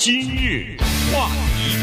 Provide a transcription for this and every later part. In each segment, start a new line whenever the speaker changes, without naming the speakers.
今日话题，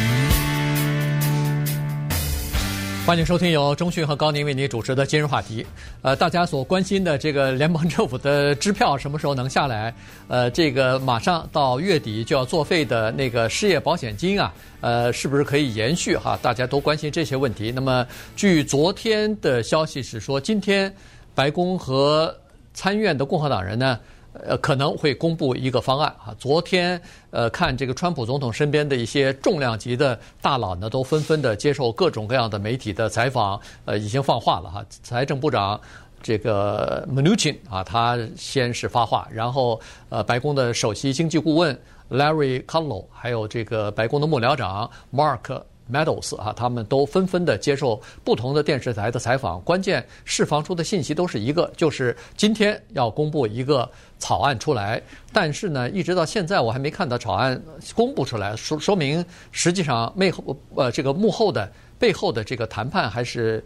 欢迎收听由中讯和高宁为您主持的今日话题。呃，大家所关心的这个联邦政府的支票什么时候能下来？呃，这个马上到月底就要作废的那个失业保险金啊，呃，是不是可以延续？哈，大家都关心这些问题。那么，据昨天的消息是说，今天白宫和参院的共和党人呢，呃，可能会公布一个方案啊。昨天，呃，看这个川普总统身边的一些重量级的大佬呢，都纷纷的接受各种各样的媒体的采访，呃，已经放话了哈。财政部长这个 Mnuchin 啊，他先是发话，然后呃，白宫的首席经济顾问 Larry Kudlow，还有这个白宫的幕僚长 Mark。Medals 啊，他们都纷纷的接受不同的电视台的采访，关键释放出的信息都是一个，就是今天要公布一个草案出来。但是呢，一直到现在我还没看到草案公布出来，说说明实际上背后呃这个幕后的背后的这个谈判还是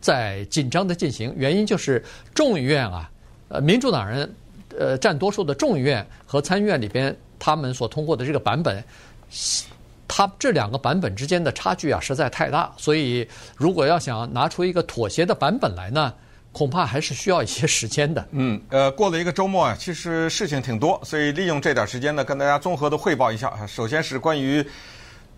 在紧张的进行。原因就是众议院啊，呃民主党人呃占多数的众议院和参议院里边，他们所通过的这个版本。它这两个版本之间的差距啊，实在太大，所以如果要想拿出一个妥协的版本来呢，恐怕还是需要一些时间的。
嗯，呃，过了一个周末啊，其实事情挺多，所以利用这点时间呢，跟大家综合的汇报一下。首先是关于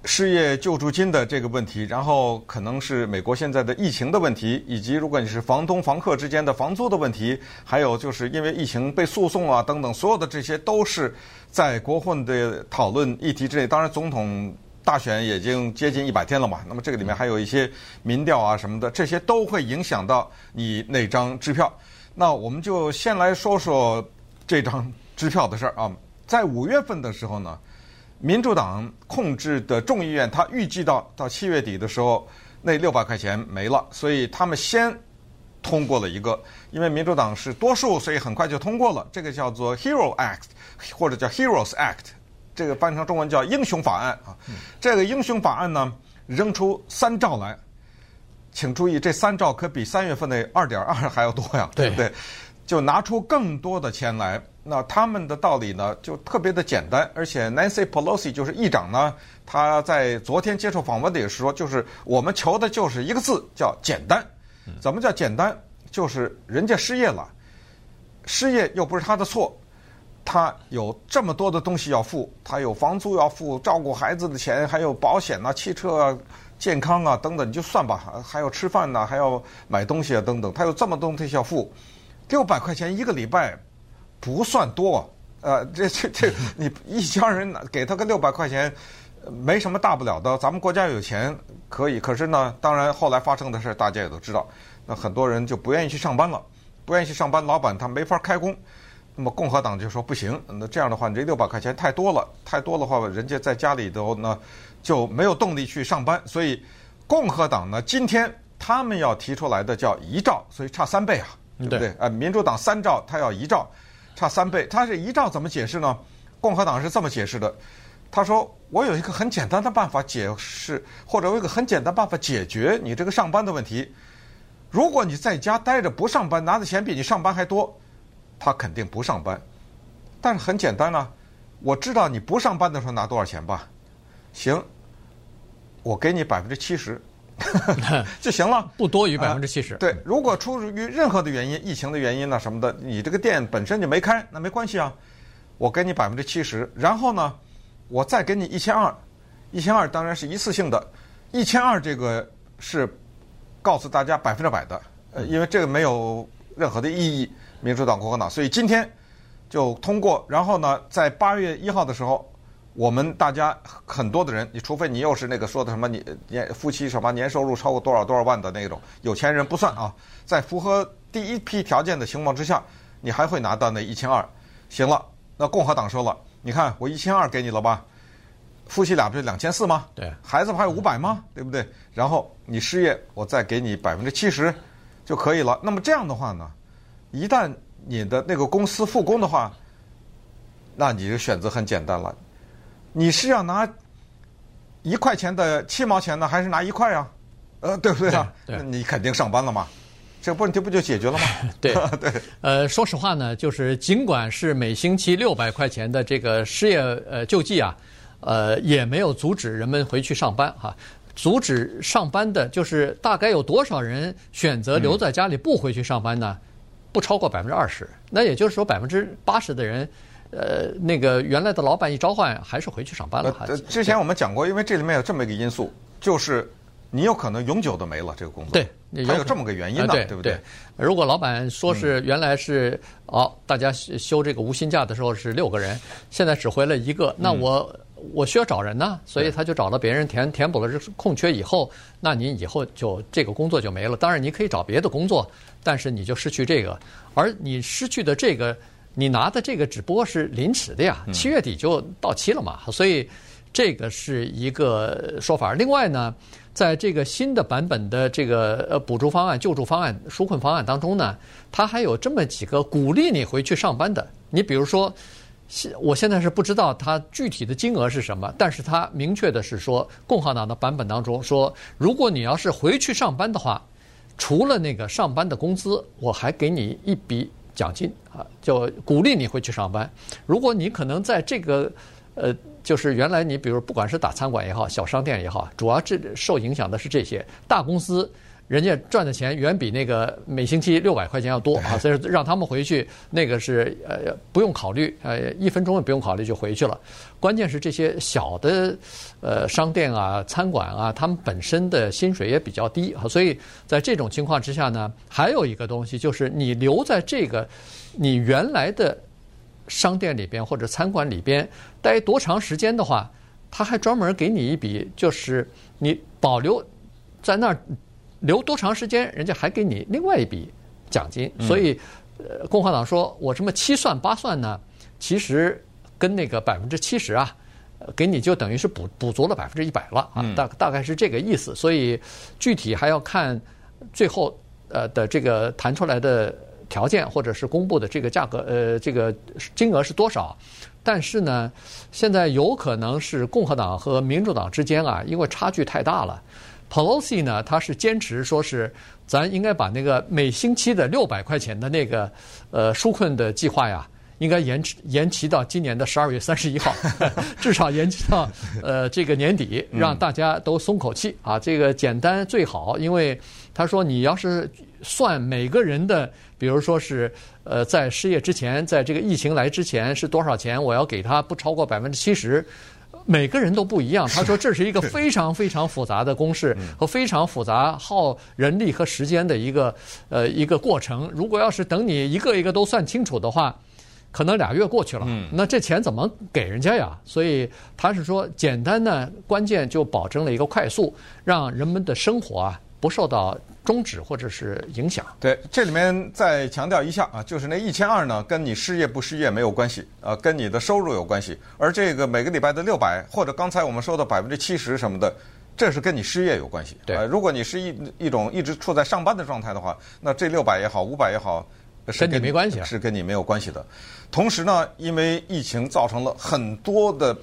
失业救助金的这个问题，然后可能是美国现在的疫情的问题，以及如果你是房东房客之间的房租的问题，还有就是因为疫情被诉讼啊等等，所有的这些都是在国会的讨论议题之内。当然，总统大选已经接近一百天了嘛，那么这个里面还有一些民调啊什么的，这些都会影响到你那张支票。那我们就先来说说这张支票的事儿啊，在五月份的时候呢。民主党控制的众议院，他预计到到七月底的时候，那六百块钱没了，所以他们先通过了一个，因为民主党是多数，所以很快就通过了。这个叫做 Hero Act，或者叫 Heroes Act，这个翻译成中文叫英雄法案啊。这个英雄法案呢，扔出三兆来，请注意，这三兆可比三月份的二点二还要多呀，对不对？就拿出更多的钱来。那他们的道理呢，就特别的简单，而且 Nancy Pelosi 就是议长呢，他在昨天接受访问的也是说，就是我们求的就是一个字，叫简单。怎么叫简单？就是人家失业了，失业又不是他的错，他有这么多的东西要付，他有房租要付，照顾孩子的钱，还有保险啊、汽车啊、健康啊等等，你就算吧，还要吃饭呢，还要买东西啊等等，他有这么多东西要付，六百块钱一个礼拜。不算多，呃，这这这，你一家人给他个六百块钱，没什么大不了的。咱们国家有钱可以，可是呢，当然后来发生的事大家也都知道。那很多人就不愿意去上班了，不愿意去上班，老板他没法开工。那么共和党就说不行，那这样的话，你这六百块钱太多了，太多的话，人家在家里头呢就没有动力去上班。所以共和党呢，今天他们要提出来的叫一兆，所以差三倍啊，对不对？呃，民主党三兆，他要一兆。差三倍，他这一兆怎么解释呢？共和党是这么解释的，他说：“我有一个很简单的办法解释，或者有一个很简单办法解决你这个上班的问题。如果你在家待着不上班，拿的钱比你上班还多，他肯定不上班。但是很简单啊，我知道你不上班的时候拿多少钱吧？行，我给你百分之七十。”就行了，
不多于百分之七十。
对，如果出于任何的原因，疫情的原因呢什么的，你这个店本身就没开，那没关系啊，我给你百分之七十，然后呢，我再给你一千二，一千二当然是一次性的，一千二这个是告诉大家百分之百的，呃，因为这个没有任何的意义，民主党、共和党，所以今天就通过，然后呢，在八月一号的时候。我们大家很多的人，你除非你又是那个说的什么你年夫妻什么年收入超过多少多少万的那种有钱人不算啊，在符合第一批条件的情况之下，你还会拿到那一千二。行了，那共和党说了，你看我一千二给你了吧，夫妻俩不是两千四吗？
对，
孩子不还有五百吗？对不对？然后你失业，我再给你百分之七十就可以了。那么这样的话呢，一旦你的那个公司复工的话，那你的选择很简单了。你是要拿一块钱的七毛钱呢，还是拿一块啊？呃，对不对啊？
对，对，
你肯定上班了嘛，这问题不就解决了吗？
对 对。呃，说实话呢，就是尽管是每星期六百块钱的这个失业呃救济啊，呃，也没有阻止人们回去上班哈。阻止上班的，就是大概有多少人选择留在家里不回去上班呢？不超过百分之二十。那也就是说，百分之八十的人，呃，那个原来的老板一召唤，还是回去上班了。
呃，之前我们讲过，因为这里面有这么一个因素，就是。你有可能永久的没了这个工作，
对，
还有这么个原因呢，
对，
对不对？
如果老板说是原来是哦，大家休这个无薪假的时候是六个人，现在只回了一个，那我我需要找人呢，所以他就找了别人填填补了这空缺以后，那您以后就这个工作就没了。当然你可以找别的工作，但是你就失去这个，而你失去的这个，你拿的这个只不过是临时的呀，七月底就到期了嘛，所以这个是一个说法。另外呢。在这个新的版本的这个呃补助方案、救助方案、纾困方案当中呢，它还有这么几个鼓励你回去上班的。你比如说，现我现在是不知道它具体的金额是什么，但是它明确的是说，共和党的版本当中说，如果你要是回去上班的话，除了那个上班的工资，我还给你一笔奖金啊，就鼓励你回去上班。如果你可能在这个呃。就是原来你比如不管是打餐馆也好，小商店也好，主要这受影响的是这些大公司，人家赚的钱远比那个每星期六百块钱要多啊，所以让他们回去那个是呃不用考虑，呃一分钟也不用考虑就回去了。关键是这些小的呃商店啊、餐馆啊，他们本身的薪水也比较低啊，所以在这种情况之下呢，还有一个东西就是你留在这个你原来的。商店里边或者餐馆里边待多长时间的话，他还专门给你一笔，就是你保留在那儿留多长时间，人家还给你另外一笔奖金。所以，呃，共和党说我这么七算八算呢，其实跟那个百分之七十啊，给你就等于是补补足了百分之一百了啊，大大概是这个意思。所以具体还要看最后呃的这个谈出来的。条件或者是公布的这个价格，呃，这个金额是多少？但是呢，现在有可能是共和党和民主党之间啊，因为差距太大了。Pelosi 呢，他是坚持说是咱应该把那个每星期的六百块钱的那个呃纾困的计划呀，应该延迟延期到今年的十二月三十一号，至少延期到呃这个年底，让大家都松口气啊。这个简单最好，因为他说你要是算每个人的。比如说是，呃，在失业之前，在这个疫情来之前是多少钱？我要给他不超过百分之七十，每个人都不一样。他说这是一个非常非常复杂的公式和非常复杂耗人力和时间的一个呃一个过程。如果要是等你一个一个都算清楚的话，可能俩月过去了，那这钱怎么给人家呀？所以他是说简单呢，关键就保证了一个快速，让人们的生活啊不受到。终止或者是影响。
对，这里面再强调一下啊，就是那一千二呢，跟你失业不失业没有关系，呃，跟你的收入有关系。而这个每个礼拜的六百，或者刚才我们说的百分之七十什么的，这是跟你失业有关系。
对，
呃，如果你是一一种一直处在上班的状态的话，那这六百也好，五百也好，是
跟你没关系，
是跟你没有关系的。同时呢，因为疫情造成了很多的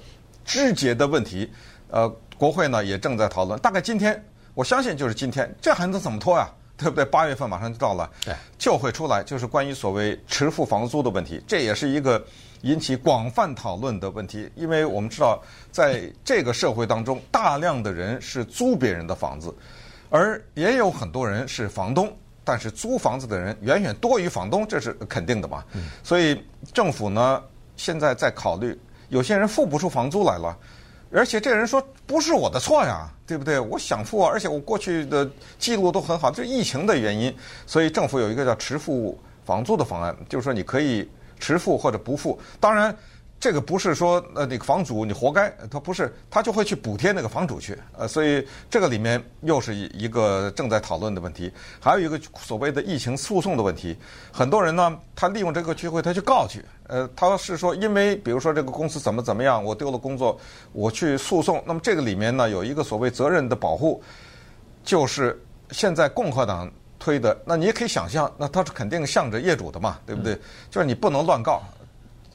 枝节的问题，呃，国会呢也正在讨论，大概今天。我相信就是今天，这还能怎么拖呀？对不对？八月份马上就到了，
对，
就会出来，就是关于所谓迟付房租的问题，这也是一个引起广泛讨论的问题。因为我们知道，在这个社会当中，大量的人是租别人的房子，而也有很多人是房东，但是租房子的人远远多于房东，这是肯定的嘛。所以政府呢，现在在考虑，有些人付不出房租来了。而且这人说不是我的错呀，对不对？我想付，而且我过去的记录都很好，这是疫情的原因，所以政府有一个叫迟付房租的方案，就是说你可以迟付或者不付，当然。这个不是说呃那个房主你活该，他不是，他就会去补贴那个房主去，呃，所以这个里面又是一个正在讨论的问题，还有一个所谓的疫情诉讼的问题，很多人呢，他利用这个机会他去告去，呃，他是说因为比如说这个公司怎么怎么样，我丢了工作，我去诉讼，那么这个里面呢有一个所谓责任的保护，就是现在共和党推的，那你也可以想象，那他是肯定向着业主的嘛，对不对？就是你不能乱告。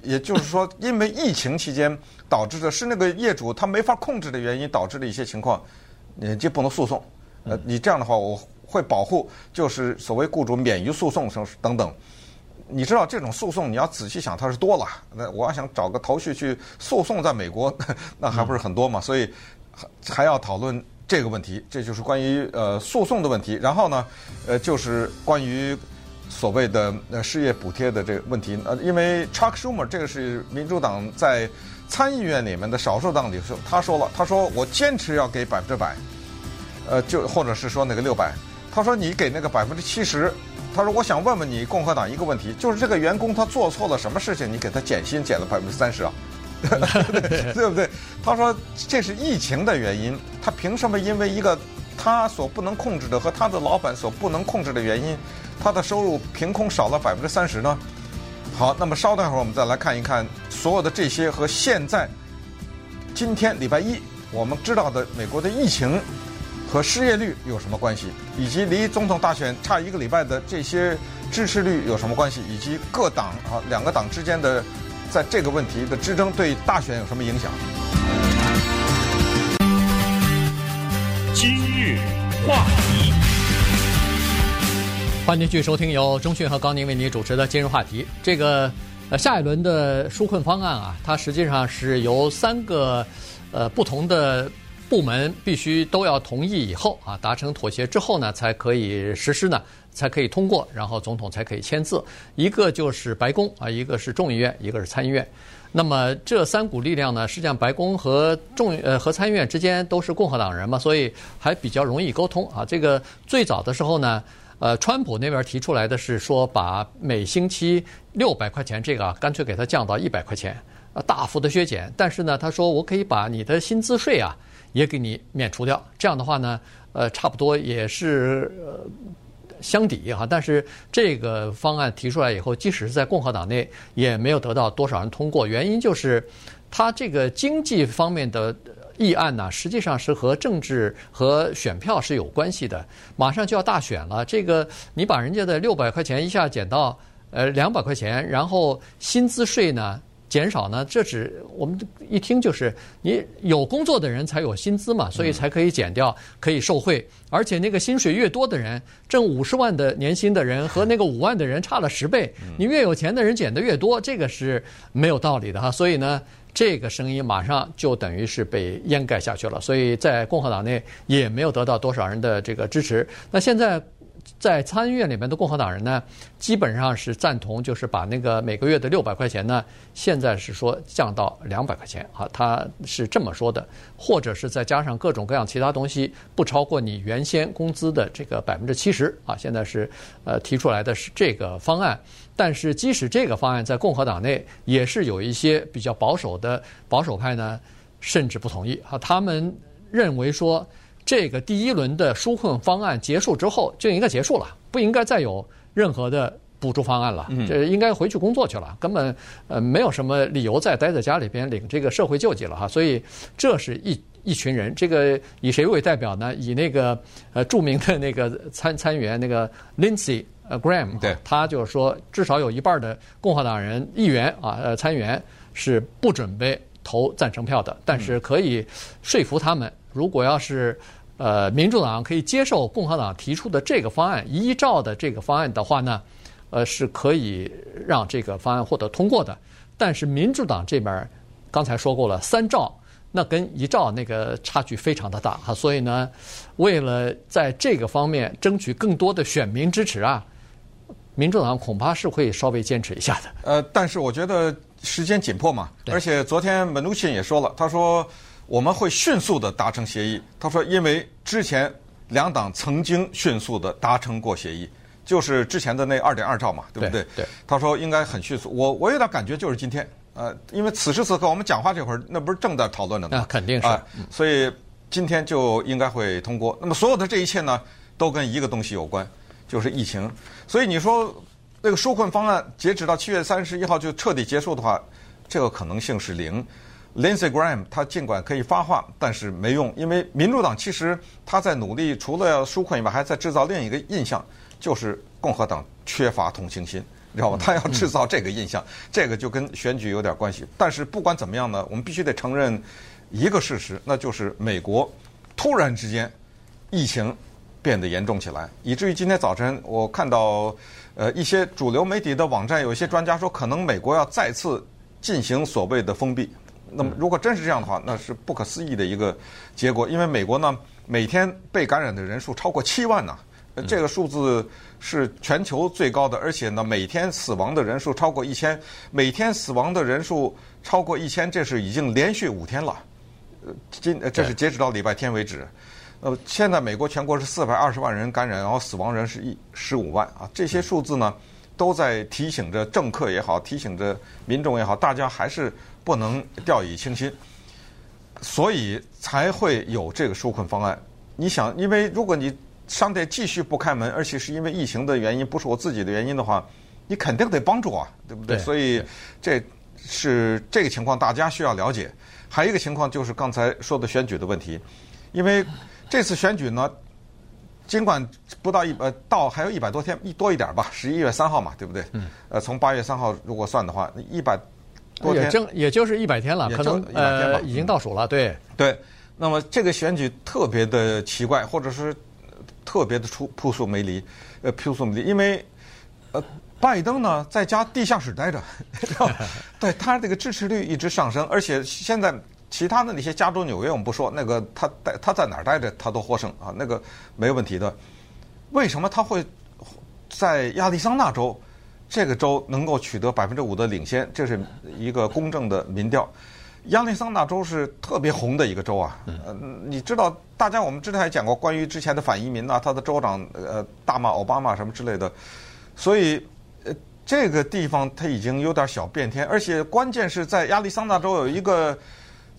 也就是说，因为疫情期间导致的是那个业主他没法控制的原因导致的一些情况，你就不能诉讼。呃，你这样的话，我会保护，就是所谓雇主免于诉讼什么等等。你知道这种诉讼，你要仔细想，它是多了。那我要想找个头绪去诉讼在美国，那还不是很多嘛？所以还要讨论这个问题，这就是关于呃诉讼的问题。然后呢，呃，就是关于所谓的呃失业补贴的这个问题。呃，因为 Chuck Schumer 这个是民主党在参议院里面的少数党领袖，他说了，他说我坚持要给百分之百，呃，就或者是说那个六百，他说你给那个百分之七十。他说：“我想问问你，共和党一个问题，就是这个员工他做错了什么事情，你给他减薪减了百分之三十啊，对不对？”他说：“这是疫情的原因，他凭什么因为一个他所不能控制的和他的老板所不能控制的原因，他的收入凭空少了百分之三十呢？”好，那么稍等一会儿，我们再来看一看所有的这些和现在今天礼拜一我们知道的美国的疫情。和失业率有什么关系？以及离总统大选差一个礼拜的这些支持率有什么关系？以及各党啊两个党之间的在这个问题的之争对大选有什么影响？
今日话题，
欢迎继续收听由中讯和高宁为您主持的今日话题。这个呃下一轮的纾困方案啊，它实际上是由三个呃不同的。部门必须都要同意以后啊，达成妥协之后呢，才可以实施呢，才可以通过，然后总统才可以签字。一个就是白宫啊，一个是众议院，一个是参议院。那么这三股力量呢，实际上白宫和众呃和参议院之间都是共和党人嘛，所以还比较容易沟通啊。这个最早的时候呢，呃，川普那边提出来的是说，把每星期六百块钱这个啊，干脆给它降到一百块钱啊，大幅的削减。但是呢，他说我可以把你的薪资税啊。也给你免除掉，这样的话呢，呃，差不多也是呃相抵哈。但是这个方案提出来以后，即使是在共和党内，也没有得到多少人通过。原因就是，它这个经济方面的议案呢，实际上是和政治和选票是有关系的。马上就要大选了，这个你把人家的六百块钱一下减到呃两百块钱，然后薪资税呢？减少呢？这只我们一听就是你有工作的人才有薪资嘛，所以才可以减掉，可以受贿。而且那个薪水越多的人，挣五十万的年薪的人和那个五万的人差了十倍，你越有钱的人减的越多，这个是没有道理的哈。所以呢，这个声音马上就等于是被掩盖下去了。所以在共和党内也没有得到多少人的这个支持。那现在。在参议院里面的共和党人呢，基本上是赞同，就是把那个每个月的六百块钱呢，现在是说降到两百块钱啊，他是这么说的，或者是再加上各种各样其他东西，不超过你原先工资的这个百分之七十啊。现在是呃提出来的是这个方案，但是即使这个方案在共和党内也是有一些比较保守的保守派呢，甚至不同意啊，他们认为说。这个第一轮的纾困方案结束之后就应该结束了，不应该再有任何的补助方案了。这应该回去工作去了，根本呃没有什么理由再待在家里边领这个社会救济了哈。所以这是一一群人，这个以谁为代表呢？以那个呃著名的那个参参议员那个 Lindsey 呃 Graham，对，他就是说至少有一半的共和党人议员啊呃参议员是不准备投赞成票的，但是可以说服他们。如果要是，呃，民主党可以接受共和党提出的这个方案，依照的这个方案的话呢，呃，是可以让这个方案获得通过的。但是民主党这边刚才说过了，三兆那跟一兆那个差距非常的大哈，所以呢，为了在这个方面争取更多的选民支持啊，民主党恐怕是会稍微坚持一下的。
呃，但是我觉得时间紧迫嘛，而且昨天门努钦也说了，他说。我们会迅速的达成协议。他说，因为之前两党曾经迅速的达成过协议，就是之前的那二点二兆嘛，对不对？
对。
他说应该很迅速。我我有点感觉就是今天，呃，因为此时此刻我们讲话这会儿，那不是正在讨论的吗？
那肯定是。
啊，所以今天就应该会通过。那么所有的这一切呢，都跟一个东西有关，就是疫情。所以你说那个纾困方案截止到七月三十一号就彻底结束的话，这个可能性是零。Lindsey Graham 他尽管可以发话，但是没用，因为民主党其实他在努力，除了要纾困以外，还在制造另一个印象，就是共和党缺乏同情心，你知道吗？他要制造这个印象，这个就跟选举有点关系。但是不管怎么样呢，我们必须得承认一个事实，那就是美国突然之间疫情变得严重起来，以至于今天早晨我看到，呃，一些主流媒体的网站有一些专家说，可能美国要再次进行所谓的封闭。那么，如果真是这样的话，那是不可思议的一个结果，因为美国呢，每天被感染的人数超过七万呢、啊，这个数字是全球最高的，而且呢，每天死亡的人数超过一千，每天死亡的人数超过一千，这是已经连续五天了。呃，今这是截止到礼拜天为止。呃，现在美国全国是四百二十万人感染，然后死亡人是一十五万啊，这些数字呢，都在提醒着政客也好，提醒着民众也好，大家还是不能掉以轻心，所以才会有这个纾困方案。你想，因为如果你商店继续不开门，而且是因为疫情的原因，不是我自己的原因的话，你肯定得帮助啊，对不对？
对，
所以这是这个情况，大家需要了解。还有一个情况就是刚才说的选举的问题，因为。这次选举呢，尽管不到一呃到还有一百多天，一多一点吧，十一月三号嘛，对不对？嗯。呃，从八月三号如果算的话，一百多天，
也正也就是一百天了，可能呃已经倒数了，对
对。那么这个选举特别的奇怪，或者是特别的出扑朔迷离，呃扑朔迷离，因为呃拜登呢在家地下室待着，对他这个支持率一直上升，而且现在。其他的那些加州、纽约我们不说，那个他待他在哪儿待着他都获胜啊，那个没问题的。为什么他会在亚利桑那州这个州能够取得百分之五的领先？这是一个公正的民调。亚利桑那州是特别红的一个州啊，呃，你知道，大家我们之前还讲过关于之前的反移民呐，他的州长呃大骂奥巴马什么之类的，所以呃这个地方他已经有点小变天，而且关键是在亚利桑那州有一个。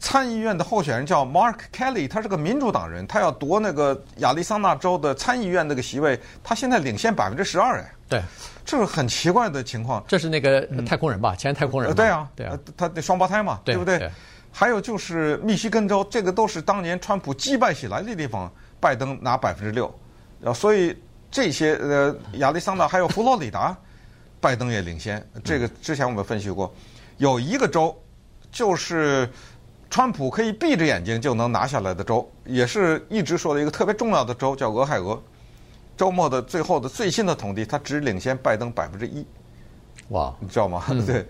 参议院的候选人叫 Mark Kelly，他是个民主党人，他要夺那个亚利桑那州的参议院那个席位，他现在领先百分之十二哎。
对，
这是很奇怪的情况。
这是那个太空人吧？嗯、前太空人。
对啊，
对啊，
他的双胞胎嘛，对，对不对，对？还有就是密西根州，这个都是当年川普击败起来的地方，拜登拿百分之六，啊，所以这些呃亚利桑那还有佛罗里达，拜登也领先。这个之前我们分析过，有一个州就是。川普可以闭着眼睛就能拿下来的州，也是一直说的一个特别重要的州，叫俄亥俄。周末的最后的最新的统计，他只领先拜登百分之一。
哇，
你知道吗？
嗯、
对。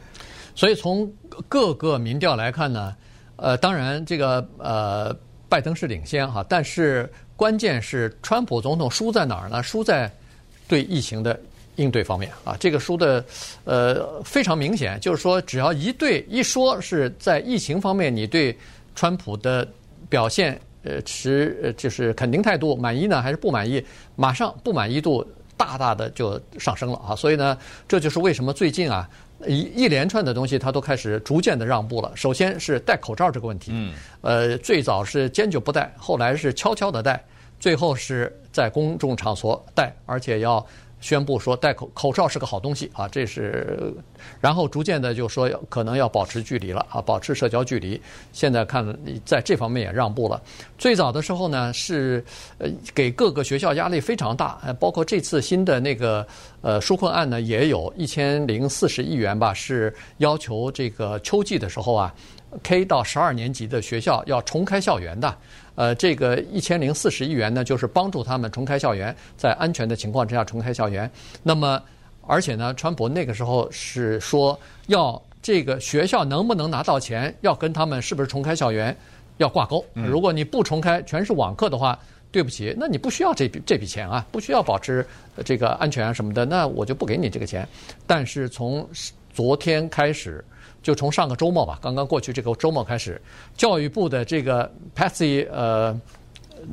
所以从各个民调来看呢，呃，当然这个呃，拜登是领先哈，但是关键是川普总统输在哪儿呢？输在对疫情的。应对方面啊，这个输的呃非常明显，就是说只要一对一说是在疫情方面，你对川普的表现呃持呃就是肯定态度满意呢，还是不满意？马上不满意度大大的就上升了啊！所以呢，这就是为什么最近啊一一连串的东西他都开始逐渐的让步了。首先是戴口罩这个问题，嗯，呃，最早是坚决不戴，后来是悄悄的戴，最后是在公众场所戴，而且要。宣布说戴口口罩是个好东西啊，这是，然后逐渐的就说可能要保持距离了啊，保持社交距离。现在看在这方面也让步了。最早的时候呢，是呃给各个学校压力非常大，包括这次新的那个呃纾困案呢，也有一千零四十亿元吧，是要求这个秋季的时候啊，K 到十二年级的学校要重开校园的。呃，这个一千零四十亿元呢，就是帮助他们重开校园，在安全的情况之下重开校园。那么，而且呢，川普那个时候是说要这个学校能不能拿到钱，要跟他们是不是重开校园要挂钩。如果你不重开，全是网课的话，对不起，那你不需要这笔这笔钱啊，不需要保持这个安全啊什么的，那我就不给你这个钱。但是从昨天开始。就从上个周末吧，刚刚过去这个周末开始，教育部的这个 Patsy 呃，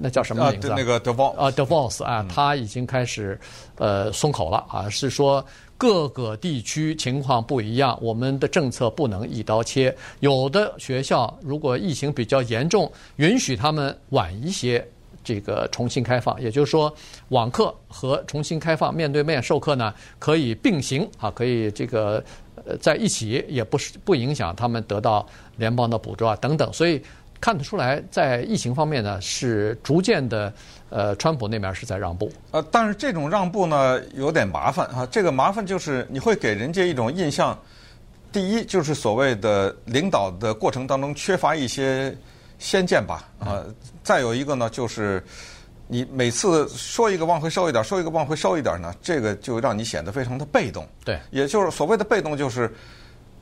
那叫什么名字啊？
那个 DeVos
啊，DeVos 啊，他已经开始呃松口了啊，是说各个地区情况不一样，我们的政策不能一刀切。有的学校如果疫情比较严重，允许他们晚一些这个重新开放，也就是说网课和重新开放面对面授课呢可以并行啊，可以这个。呃，在一起也不是不影响他们得到联邦的补助啊等等，所以看得出来，在疫情方面呢，是逐渐的，呃，川普那边是在让步。
呃，但是这种让步呢，有点麻烦啊。这个麻烦就是你会给人家一种印象，第一就是所谓的领导的过程当中缺乏一些先见吧啊。再有一个呢，就是你每次说一个往回收一点，说一个往回收一点呢，这个就让你显得非常的被动。
对，
也就是所谓的被动，就是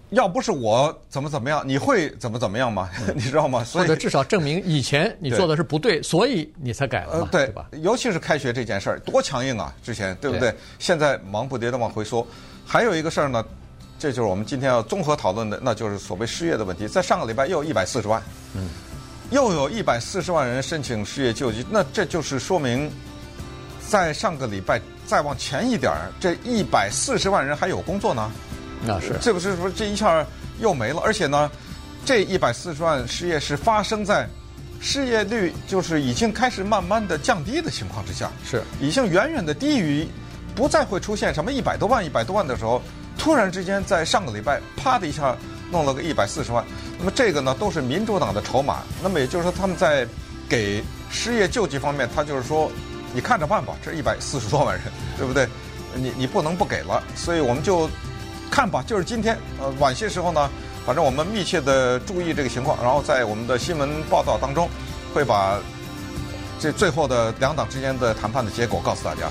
要不是我怎么怎么样，你会怎么怎么样吗？嗯、你知道吗？所以
或者至少证明以前你做的是不对，对所以你才改了嘛，
对，
对吧？
尤其是开学这件事儿，多强硬啊！之前对不对？对现在忙不迭的往回缩。还有一个事儿呢，这就是我们今天要综合讨论的，那就是所谓失业的问题。在上个礼拜又有一百四十万。嗯。又有一百四十万人申请失业救济，那这就是说明，在上个礼拜再往前一点儿，这一百四十万人还有工作呢。
那是
这不是说这一下又没了？而且呢，这一百四十万失业是发生在失业率就是已经开始慢慢的降低的情况之下，
是
已经远远的低于，不再会出现什么一百多万、一百多万的时候，突然之间在上个礼拜啪的一下。弄了个一百四十万，那么这个呢都是民主党的筹码。那么也就是说，他们在给失业救济方面，他就是说，你看着办吧，这一百四十多万人，对不对？你你不能不给了，所以我们就看吧。就是今天，呃，晚些时候呢，反正我们密切的注意这个情况，然后在我们的新闻报道当中，会把这最后的两党之间的谈判的结果告诉大家。